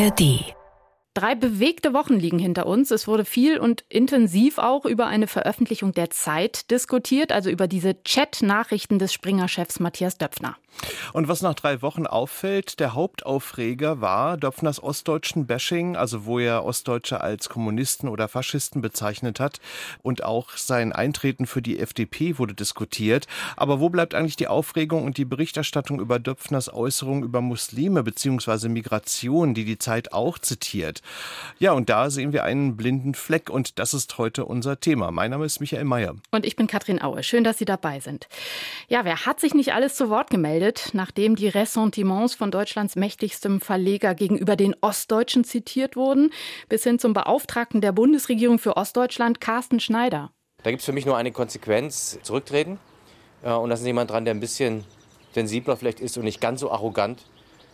ARD Drei bewegte Wochen liegen hinter uns. Es wurde viel und intensiv auch über eine Veröffentlichung der Zeit diskutiert, also über diese Chat-Nachrichten des Springer-Chefs Matthias Döpfner. Und was nach drei Wochen auffällt, der Hauptaufreger war Döpfners ostdeutschen Bashing, also wo er Ostdeutsche als Kommunisten oder Faschisten bezeichnet hat. Und auch sein Eintreten für die FDP wurde diskutiert. Aber wo bleibt eigentlich die Aufregung und die Berichterstattung über Döpfners Äußerungen über Muslime bzw. Migration, die die Zeit auch zitiert? Ja, und da sehen wir einen blinden Fleck und das ist heute unser Thema. Mein Name ist Michael Mayer. Und ich bin Katrin Aue. Schön, dass Sie dabei sind. Ja, wer hat sich nicht alles zu Wort gemeldet, nachdem die Ressentiments von Deutschlands mächtigstem Verleger gegenüber den Ostdeutschen zitiert wurden, bis hin zum Beauftragten der Bundesregierung für Ostdeutschland, Carsten Schneider? Da gibt es für mich nur eine Konsequenz, zurücktreten. Und da ist jemand dran, der ein bisschen sensibler vielleicht ist und nicht ganz so arrogant.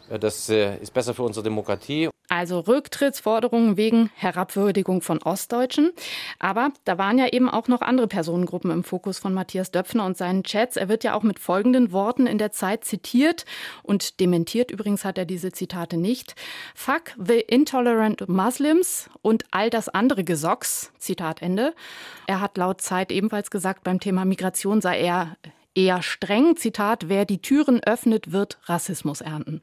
Das äh, ist besser für unsere Demokratie. Also Rücktrittsforderungen wegen Herabwürdigung von Ostdeutschen. Aber da waren ja eben auch noch andere Personengruppen im Fokus von Matthias Döpfner und seinen Chats. Er wird ja auch mit folgenden Worten in der Zeit zitiert und dementiert übrigens hat er diese Zitate nicht. Fuck the intolerant Muslims und all das andere Gesocks. Zitat Ende. Er hat laut Zeit ebenfalls gesagt, beim Thema Migration sei er eher streng. Zitat, wer die Türen öffnet, wird Rassismus ernten.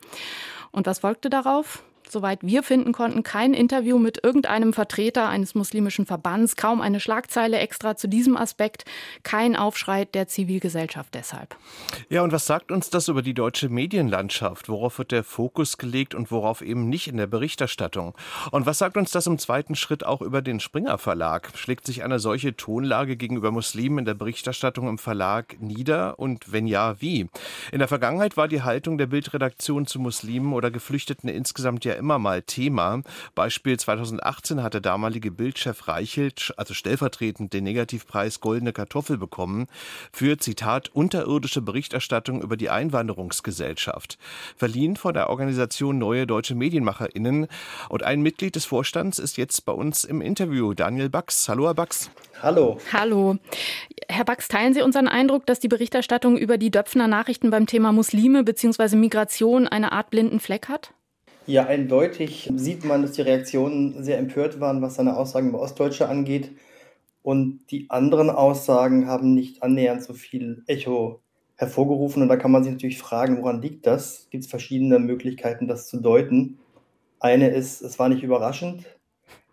Und was folgte darauf? Soweit wir finden konnten, kein Interview mit irgendeinem Vertreter eines muslimischen Verbands, kaum eine Schlagzeile extra zu diesem Aspekt, kein Aufschrei der Zivilgesellschaft deshalb. Ja, und was sagt uns das über die deutsche Medienlandschaft? Worauf wird der Fokus gelegt und worauf eben nicht in der Berichterstattung? Und was sagt uns das im zweiten Schritt auch über den Springer Verlag? Schlägt sich eine solche Tonlage gegenüber Muslimen in der Berichterstattung im Verlag nieder? Und wenn ja, wie? In der Vergangenheit war die Haltung der Bildredaktion zu Muslimen oder Geflüchteten insgesamt ja immer mal Thema. Beispiel 2018 hat der damalige Bildchef Reichelt, also stellvertretend den Negativpreis Goldene Kartoffel bekommen für, Zitat, unterirdische Berichterstattung über die Einwanderungsgesellschaft. Verliehen von der Organisation Neue Deutsche MedienmacherInnen. Und ein Mitglied des Vorstands ist jetzt bei uns im Interview, Daniel Bax. Hallo, Herr Bax. Hallo. Hallo. Herr Bax, teilen Sie unseren Eindruck, dass die Berichterstattung über die Döpfner Nachrichten beim Thema Muslime bzw. Migration eine Art blinden Fleck hat? Ja, eindeutig sieht man, dass die Reaktionen sehr empört waren, was seine Aussagen über Ostdeutsche angeht. Und die anderen Aussagen haben nicht annähernd so viel Echo hervorgerufen. Und da kann man sich natürlich fragen, woran liegt das? Gibt es verschiedene Möglichkeiten, das zu deuten? Eine ist, es war nicht überraschend.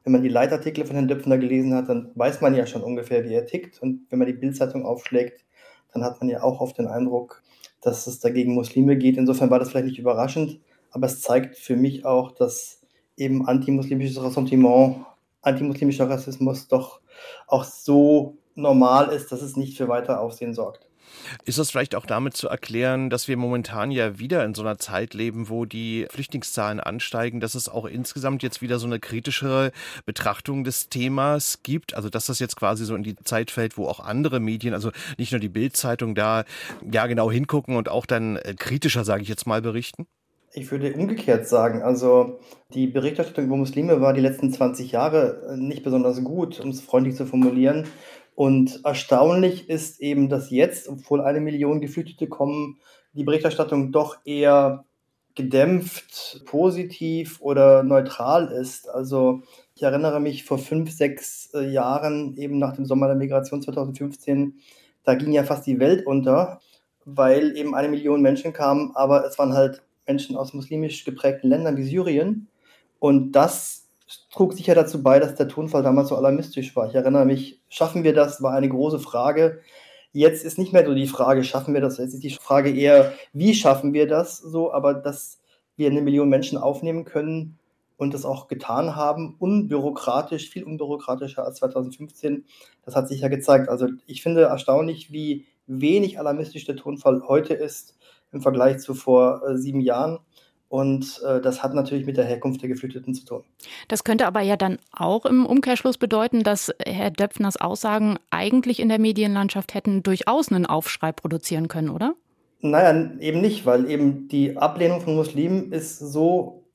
Wenn man die Leitartikel von Herrn Döpfner gelesen hat, dann weiß man ja schon ungefähr, wie er tickt. Und wenn man die Bildzeitung aufschlägt, dann hat man ja auch oft den Eindruck, dass es dagegen Muslime geht. Insofern war das vielleicht nicht überraschend aber es zeigt für mich auch, dass eben antimuslimisches Ressentiment, antimuslimischer Rassismus doch auch so normal ist, dass es nicht für weiter Aufsehen sorgt. Ist das vielleicht auch damit zu erklären, dass wir momentan ja wieder in so einer Zeit leben, wo die Flüchtlingszahlen ansteigen, dass es auch insgesamt jetzt wieder so eine kritischere Betrachtung des Themas gibt? Also dass das jetzt quasi so in die Zeit fällt, wo auch andere Medien, also nicht nur die Bildzeitung da ja genau hingucken und auch dann äh, kritischer, sage ich jetzt mal, berichten? Ich würde umgekehrt sagen, also die Berichterstattung über Muslime war die letzten 20 Jahre äh, nicht besonders gut, um es freundlich zu formulieren. Und erstaunlich ist eben, dass jetzt, obwohl eine Million Geflüchtete kommen, die Berichterstattung doch eher gedämpft, positiv oder neutral ist. Also ich erinnere mich vor fünf, sechs äh, Jahren, eben nach dem Sommer der Migration 2015, da ging ja fast die Welt unter, weil eben eine Million Menschen kamen, aber es waren halt Menschen aus muslimisch geprägten Ländern wie Syrien. Und das trug sicher dazu bei, dass der Tonfall damals so alarmistisch war. Ich erinnere mich, schaffen wir das, war eine große Frage. Jetzt ist nicht mehr so die Frage, schaffen wir das? Jetzt ist die Frage eher, wie schaffen wir das so? Aber dass wir eine Million Menschen aufnehmen können und das auch getan haben, unbürokratisch, viel unbürokratischer als 2015, das hat sich ja gezeigt. Also ich finde erstaunlich, wie wenig alarmistisch der Tonfall heute ist im Vergleich zu vor äh, sieben Jahren. Und äh, das hat natürlich mit der Herkunft der Geflüchteten zu tun. Das könnte aber ja dann auch im Umkehrschluss bedeuten, dass Herr Döpfners Aussagen eigentlich in der Medienlandschaft hätten durchaus einen Aufschrei produzieren können, oder? Naja, eben nicht, weil eben die Ablehnung von Muslimen ist so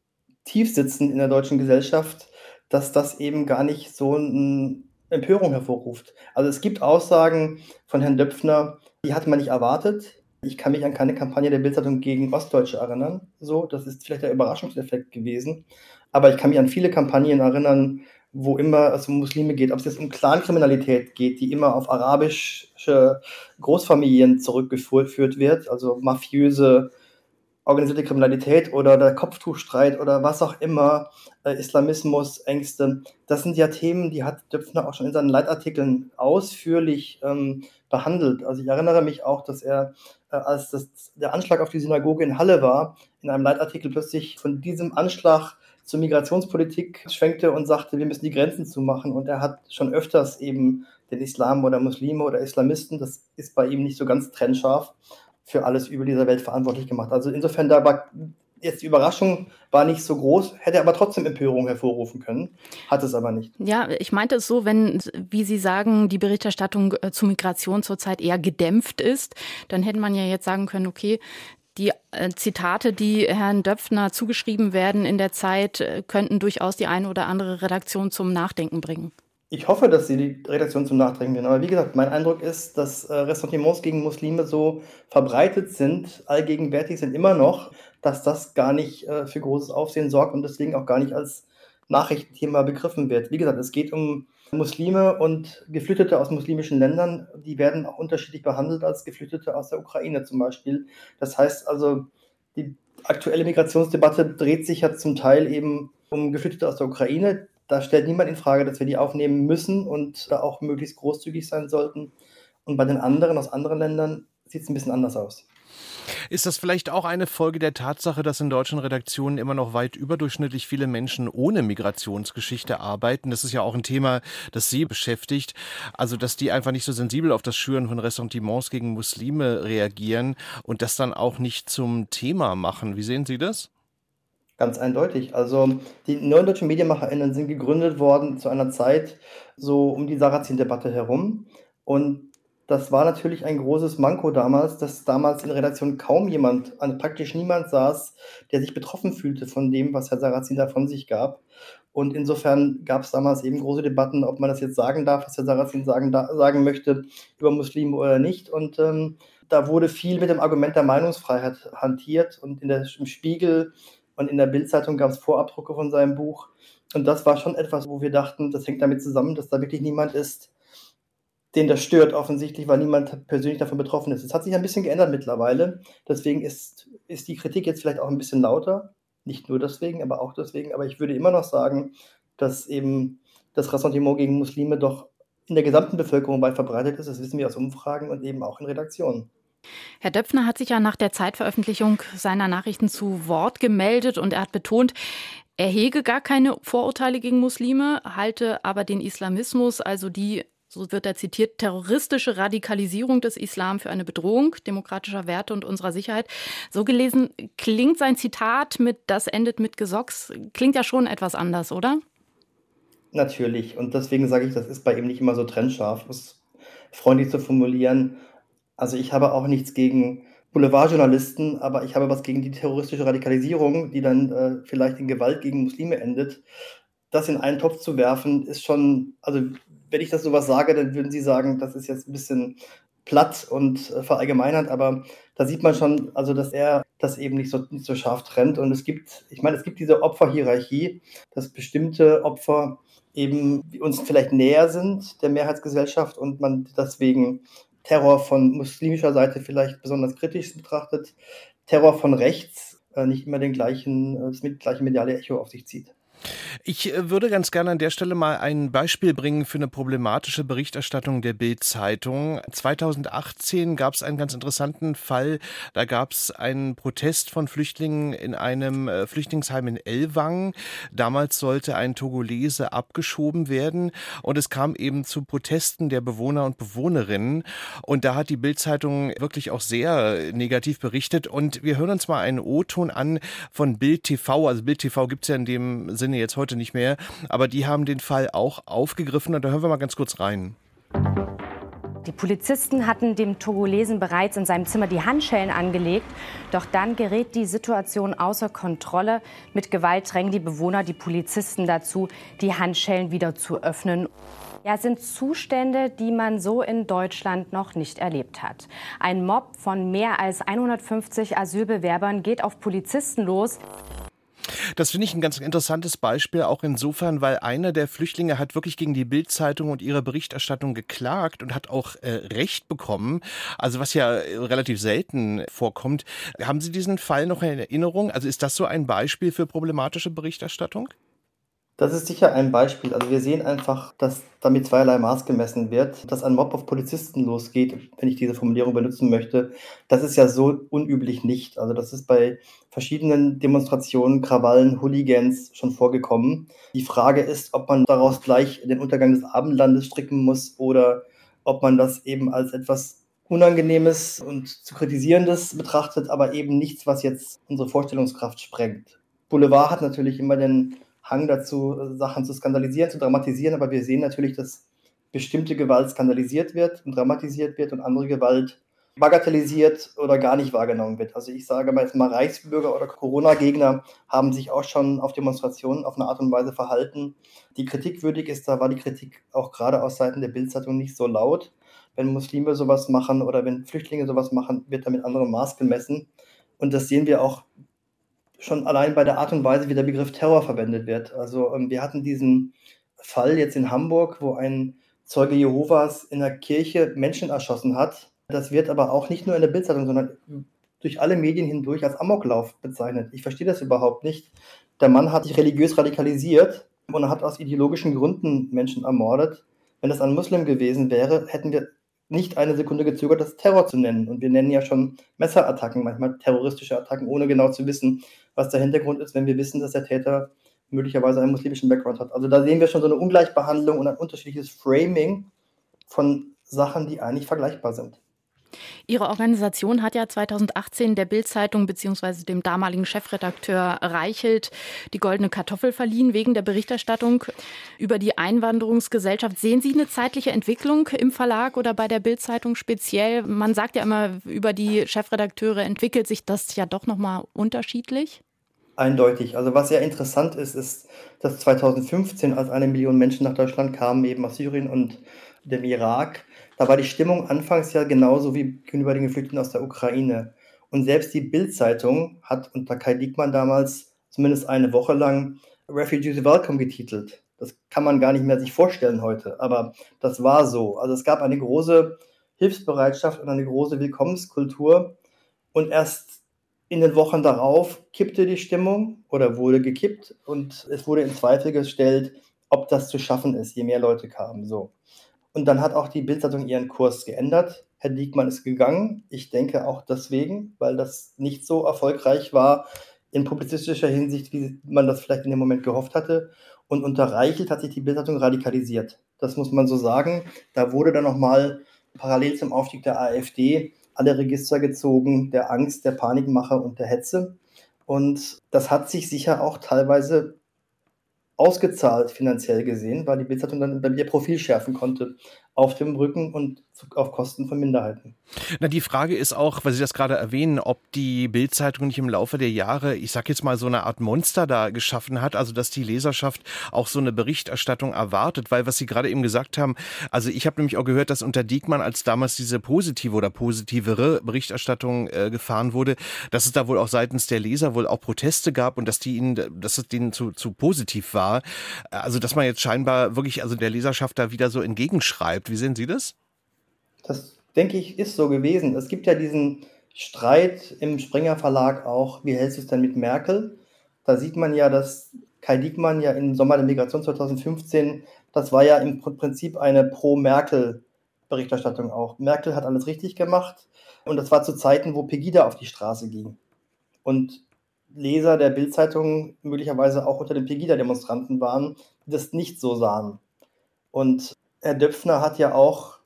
tiefsitzend in der deutschen Gesellschaft, dass das eben gar nicht so eine Empörung hervorruft. Also es gibt Aussagen von Herrn Döpfner, die hat man nicht erwartet, Ich kann mich an keine Kampagne der Bildzeitung gegen Ostdeutsche erinnern. So, das ist vielleicht der Überraschungseffekt gewesen. Aber ich kann mich an viele Kampagnen erinnern, wo immer es um Muslime geht, ob es jetzt um Clankriminalität geht, die immer auf arabische Großfamilien zurückgeführt wird, also mafiöse organisierte Kriminalität oder der Kopftuchstreit oder was auch immer, äh, Islamismus, Ängste. Das sind ja Themen, die hat Döpfner auch schon in seinen Leitartikeln ausführlich ähm, behandelt. Also ich erinnere mich auch, dass er, äh, als das, der Anschlag auf die Synagoge in Halle war, in einem Leitartikel plötzlich von diesem Anschlag zur Migrationspolitik schwenkte und sagte, wir müssen die Grenzen zumachen. Und er hat schon öfters eben den Islam oder Muslime oder Islamisten, das ist bei ihm nicht so ganz trennscharf, für alles über dieser Welt verantwortlich gemacht. Also insofern, da war jetzt die Überraschung war nicht so groß, hätte aber trotzdem Empörung hervorrufen können, hat es aber nicht. Ja, ich meinte es so, wenn, wie Sie sagen, die Berichterstattung äh, zu Migration zurzeit eher gedämpft ist, dann hätte man ja jetzt sagen können, okay, die äh, Zitate, die Herrn Döpfner zugeschrieben werden in der Zeit, äh, könnten durchaus die eine oder andere Redaktion zum Nachdenken bringen. Ich hoffe, dass sie die Redaktion zum Nachdenken bringen. Aber wie gesagt, mein Eindruck ist, dass äh, Ressentiments gegen Muslime so verbreitet sind, allgegenwärtig sind immer noch, dass das gar nicht äh, für großes Aufsehen sorgt und deswegen auch gar nicht als Nachrichtenthema begriffen wird. Wie gesagt, es geht um Muslime und Geflüchtete aus muslimischen Ländern, die werden auch unterschiedlich behandelt als Geflüchtete aus der Ukraine zum Beispiel. Das heißt also, die aktuelle Migrationsdebatte dreht sich ja zum Teil eben um Geflüchtete aus der Ukraine. Da stellt niemand in Frage, dass wir die aufnehmen müssen und da auch möglichst großzügig sein sollten. Und bei den anderen aus anderen Ländern sieht es ein bisschen anders aus. Ist das vielleicht auch eine Folge der Tatsache, dass in deutschen Redaktionen immer noch weit überdurchschnittlich viele Menschen ohne Migrationsgeschichte arbeiten? Das ist ja auch ein Thema, das Sie beschäftigt. Also, dass die einfach nicht so sensibel auf das Schüren von Ressentiments gegen Muslime reagieren und das dann auch nicht zum Thema machen. Wie sehen Sie das? Ganz eindeutig. Also die neuen deutschen MedienmacherInnen sind gegründet worden zu einer Zeit so um die Sarrazin-Debatte herum. Und das war natürlich ein großes Manko damals, dass damals in der Redaktion kaum jemand, also praktisch niemand saß, der sich betroffen fühlte von dem, was Herr Sarrazin da von sich gab. Und insofern gab es damals eben große Debatten, ob man das jetzt sagen darf, was Herr Sarrazin sagen, da, sagen möchte über Muslime oder nicht. Und ähm, da wurde viel mit dem Argument der Meinungsfreiheit hantiert. Und der, im Spiegel und in der Bildzeitung gab es Vorabdrucke von seinem Buch. Und das war schon etwas, wo wir dachten, das hängt damit zusammen, dass da wirklich niemand ist, den das stört offensichtlich, weil niemand persönlich davon betroffen ist. Es hat sich ein bisschen geändert mittlerweile. Deswegen ist, ist die Kritik jetzt vielleicht auch ein bisschen lauter. Nicht nur deswegen, aber auch deswegen. Aber ich würde immer noch sagen, dass eben das Ressentiment gegen Muslime doch in der gesamten Bevölkerung weit verbreitet ist. Das wissen wir aus Umfragen und eben auch in Redaktionen. Herr Döpfner hat sich ja nach der Zeitveröffentlichung seiner Nachrichten zu Wort gemeldet und er hat betont, er hege gar keine Vorurteile gegen Muslime, halte aber den Islamismus, also die so wird er zitiert, terroristische Radikalisierung des Islam für eine Bedrohung demokratischer Werte und unserer Sicherheit. So gelesen klingt sein Zitat mit Das endet mit Gesocks, klingt ja schon etwas anders, oder? Natürlich. Und deswegen sage ich, das ist bei ihm nicht immer so trennscharf, um es freundlich zu formulieren. Also ich habe auch nichts gegen Boulevardjournalisten, aber ich habe was gegen die terroristische Radikalisierung, die dann äh, vielleicht in Gewalt gegen Muslime endet. Das in einen Topf zu werfen, ist schon, also wenn ich das sowas sage, dann würden Sie sagen, das ist jetzt ein bisschen platt und äh, verallgemeinert, aber da sieht man schon, also dass er das eben nicht so, nicht so scharf trennt. Und es gibt, ich meine, es gibt diese Opferhierarchie, dass bestimmte Opfer eben uns vielleicht näher sind der Mehrheitsgesellschaft und man deswegen Terror von muslimischer Seite vielleicht besonders kritisch betrachtet, Terror von rechts äh, nicht immer den gleichen, äh, das gleiche mediale Echo auf sich zieht. Ich äh, würde ganz gerne an der Stelle mal ein Beispiel bringen für eine problematische Berichterstattung der Bild-Zeitung. 2018 gab es einen ganz interessanten Fall. Da gab es einen Protest von Flüchtlingen in einem äh, Flüchtlingsheim in Elwang. Damals sollte ein Togolese abgeschoben werden und es kam eben zu Protesten der Bewohner und Bewohnerinnen. Und da hat die Bild-Zeitung wirklich auch sehr negativ berichtet. Und wir hören uns mal einen O-Ton an von Bild TV. Also Bild TV gibt es ja in dem Sinne jetzt heute nicht mehr, aber die haben den Fall auch aufgegriffen und da hören wir mal ganz kurz rein. Die Polizisten hatten dem Togolesen bereits in seinem Zimmer die Handschellen angelegt. Doch dann gerät die Situation außer Kontrolle. Mit Gewalt drängen die Bewohner die Polizisten dazu, die Handschellen wieder zu öffnen. Ja, sind Zustände, die man so in Deutschland noch nicht erlebt hat. Ein Mob von mehr als 150 Asylbewerbern geht auf Polizisten los. Das finde ich ein ganz interessantes Beispiel, auch insofern, weil einer der Flüchtlinge hat wirklich gegen die Bildzeitung und ihre Berichterstattung geklagt und hat auch äh, Recht bekommen. Also was ja relativ selten vorkommt. Haben Sie diesen Fall noch in Erinnerung? Also ist das so ein Beispiel für problematische Berichterstattung? Das ist sicher ein Beispiel. Also wir sehen einfach, dass damit zweierlei Maß gemessen wird, dass ein Mob auf Polizisten losgeht, wenn ich diese Formulierung benutzen möchte. Das ist ja so unüblich nicht. Also das ist bei verschiedenen Demonstrationen, Krawallen, Hooligans schon vorgekommen. Die Frage ist, ob man daraus gleich den Untergang des Abendlandes stricken muss oder ob man das eben als etwas Unangenehmes und zu kritisierendes betrachtet, aber eben nichts, was jetzt unsere Vorstellungskraft sprengt. Boulevard hat natürlich immer den Hang dazu, Sachen zu skandalisieren, zu dramatisieren, aber wir sehen natürlich, dass bestimmte Gewalt skandalisiert wird und dramatisiert wird und andere Gewalt bagatellisiert oder gar nicht wahrgenommen wird. Also ich sage mal jetzt mal Reichsbürger oder Corona-Gegner haben sich auch schon auf Demonstrationen auf eine Art und Weise verhalten, die kritikwürdig ist. Da war die Kritik auch gerade aus Seiten der Bildzeitung nicht so laut. Wenn Muslime sowas machen oder wenn Flüchtlinge sowas machen, wird damit anderem Maß gemessen. Und das sehen wir auch schon allein bei der Art und Weise, wie der Begriff Terror verwendet wird. Also ähm, wir hatten diesen Fall jetzt in Hamburg, wo ein Zeuge Jehovas in der Kirche Menschen erschossen hat. Das wird aber auch nicht nur in der Bildzeitung, sondern durch alle Medien hindurch als Amoklauf bezeichnet. Ich verstehe das überhaupt nicht. Der Mann hat sich religiös radikalisiert und hat aus ideologischen Gründen Menschen ermordet. Wenn das ein Muslim gewesen wäre, hätten wir nicht eine Sekunde gezögert, das Terror zu nennen. Und wir nennen ja schon Messerattacken, manchmal terroristische Attacken, ohne genau zu wissen, was der Hintergrund ist, wenn wir wissen, dass der Täter möglicherweise einen muslimischen Background hat. Also da sehen wir schon so eine Ungleichbehandlung und ein unterschiedliches Framing von Sachen, die eigentlich vergleichbar sind. Ihre Organisation hat ja 2018 der Bild-Zeitung bzw. dem damaligen Chefredakteur Reichelt die goldene Kartoffel verliehen wegen der Berichterstattung über die Einwanderungsgesellschaft. Sehen Sie eine zeitliche Entwicklung im Verlag oder bei der Bild-Zeitung speziell? Man sagt ja immer, über die Chefredakteure entwickelt sich das ja doch nochmal unterschiedlich. Eindeutig. Also was sehr interessant ist, ist, dass 2015, als eine Million Menschen nach Deutschland kamen, eben aus Syrien und dem Irak, da war die Stimmung anfangs ja genauso wie gegenüber den Geflüchteten aus der Ukraine. Und selbst die Bild-Zeitung hat unter Kai Diekmann damals zumindest eine Woche lang Refugees Welcome getitelt. Das kann man gar nicht mehr sich vorstellen heute, aber das war so. Also es gab eine große Hilfsbereitschaft und eine große Willkommenskultur. Und erst in den Wochen darauf kippte die Stimmung oder wurde gekippt und es wurde in Zweifel gestellt, ob das zu schaffen ist, je mehr Leute kamen. So. Und dann hat auch die Bildzeitung ihren Kurs geändert. Herr Diekmann ist gegangen. Ich denke auch deswegen, weil das nicht so erfolgreich war in publizistischer Hinsicht, wie man das vielleicht in dem Moment gehofft hatte. Und unter Reichelt hat sich die Bildzeitung radikalisiert. Das muss man so sagen. Da wurde dann nochmal parallel zum Aufstieg der AfD alle Register gezogen, der Angst, der Panikmache und der Hetze. Und das hat sich sicher auch teilweise ausgezahlt finanziell gesehen, weil die Bildzeitung dann, ihr Profil schärfen konnte auf dem Rücken und auf Kosten von Minderheiten. Na, die Frage ist auch, weil Sie das gerade erwähnen, ob die Bildzeitung nicht im Laufe der Jahre, ich sag jetzt mal, so eine Art Monster da geschaffen hat, also dass die Leserschaft auch so eine Berichterstattung erwartet, weil was Sie gerade eben gesagt haben, also ich habe nämlich auch gehört, dass unter Diekmann, als damals diese positive oder positivere Berichterstattung äh, gefahren wurde, dass es da wohl auch seitens der Leser wohl auch Proteste gab und dass die ihnen, dass es denen zu, zu positiv war. Also dass man jetzt scheinbar wirklich also der Leserschaft da wieder so entgegenschreibt. Wie sehen Sie das? Das denke ich, ist so gewesen. Es gibt ja diesen Streit im Springer Verlag auch, wie hältst du es denn mit Merkel? Da sieht man ja, dass Kai Diekmann ja im Sommer der Migration 2015, das war ja im Prinzip eine Pro-Merkel-Berichterstattung auch. Merkel hat alles richtig gemacht und das war zu Zeiten, wo Pegida auf die Straße ging. Und Leser der Bildzeitung möglicherweise auch unter den Pegida-Demonstranten waren, die das nicht so sahen. Und Herr Döpfner hat ja auch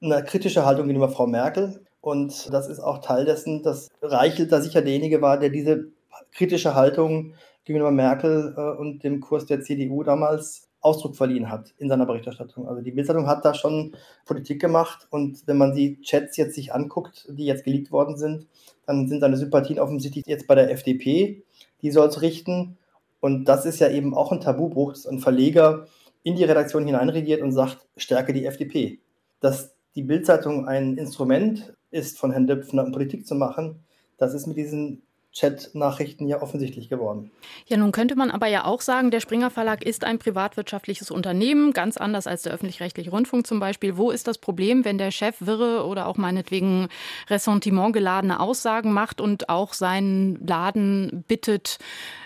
eine kritische Haltung gegenüber Frau Merkel. Und das ist auch Teil dessen, dass Reichelt da sicher derjenige war, der diese kritische Haltung gegenüber Merkel äh, und dem Kurs der CDU damals Ausdruck verliehen hat in seiner Berichterstattung. Also die Bildzeitung hat da schon Politik gemacht und wenn man die Chats jetzt sich anguckt, die jetzt geleakt worden sind, dann sind seine Sympathien offensichtlich jetzt bei der FDP. Die soll es richten. Und das ist ja eben auch ein Tabubruch, dass ein Verleger in die Redaktion hineinregiert und sagt, stärke die FDP. Dass die Bildzeitung ein Instrument ist, von Herrn Döpfner Politik zu machen, das ist mit diesen Chat-Nachrichten ja offensichtlich geworden. Ja, nun könnte man aber ja auch sagen, der Springer Verlag ist ein privatwirtschaftliches Unternehmen, ganz anders als der öffentlich-rechtliche Rundfunk zum Beispiel. Wo ist das Problem, wenn der Chef wirre oder auch meinetwegen Ressentiment geladene Aussagen macht und auch seinen Laden bittet,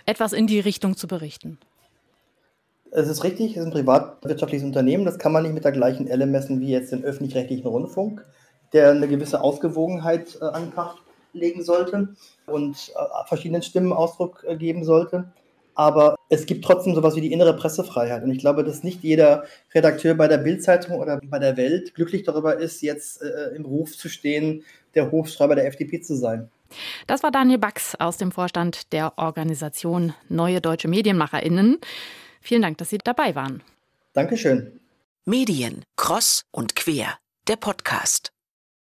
etwas in die Richtung zu berichten? Es ist richtig, es ist ein privatwirtschaftliches Unternehmen. Das kann man nicht mit der gleichen Elle messen wie jetzt den öffentlich-rechtlichen Rundfunk, der eine gewisse Ausgewogenheit äh, an Kraft legen sollte und äh, verschiedenen Stimmen Ausdruck äh, geben sollte. Aber es gibt trotzdem sowas wie die innere Pressefreiheit. Und ich glaube, dass nicht jeder Redakteur bei der Bildzeitung oder bei der Welt glücklich darüber ist, jetzt äh, im Ruf zu stehen, der Hofschreiber der FDP zu sein. Das war Daniel Bax aus dem Vorstand der Organisation Neue Deutsche MedienmacherInnen. Vielen Dank, dass Sie dabei waren. Dankeschön. Medien, Cross und Quer, der Podcast.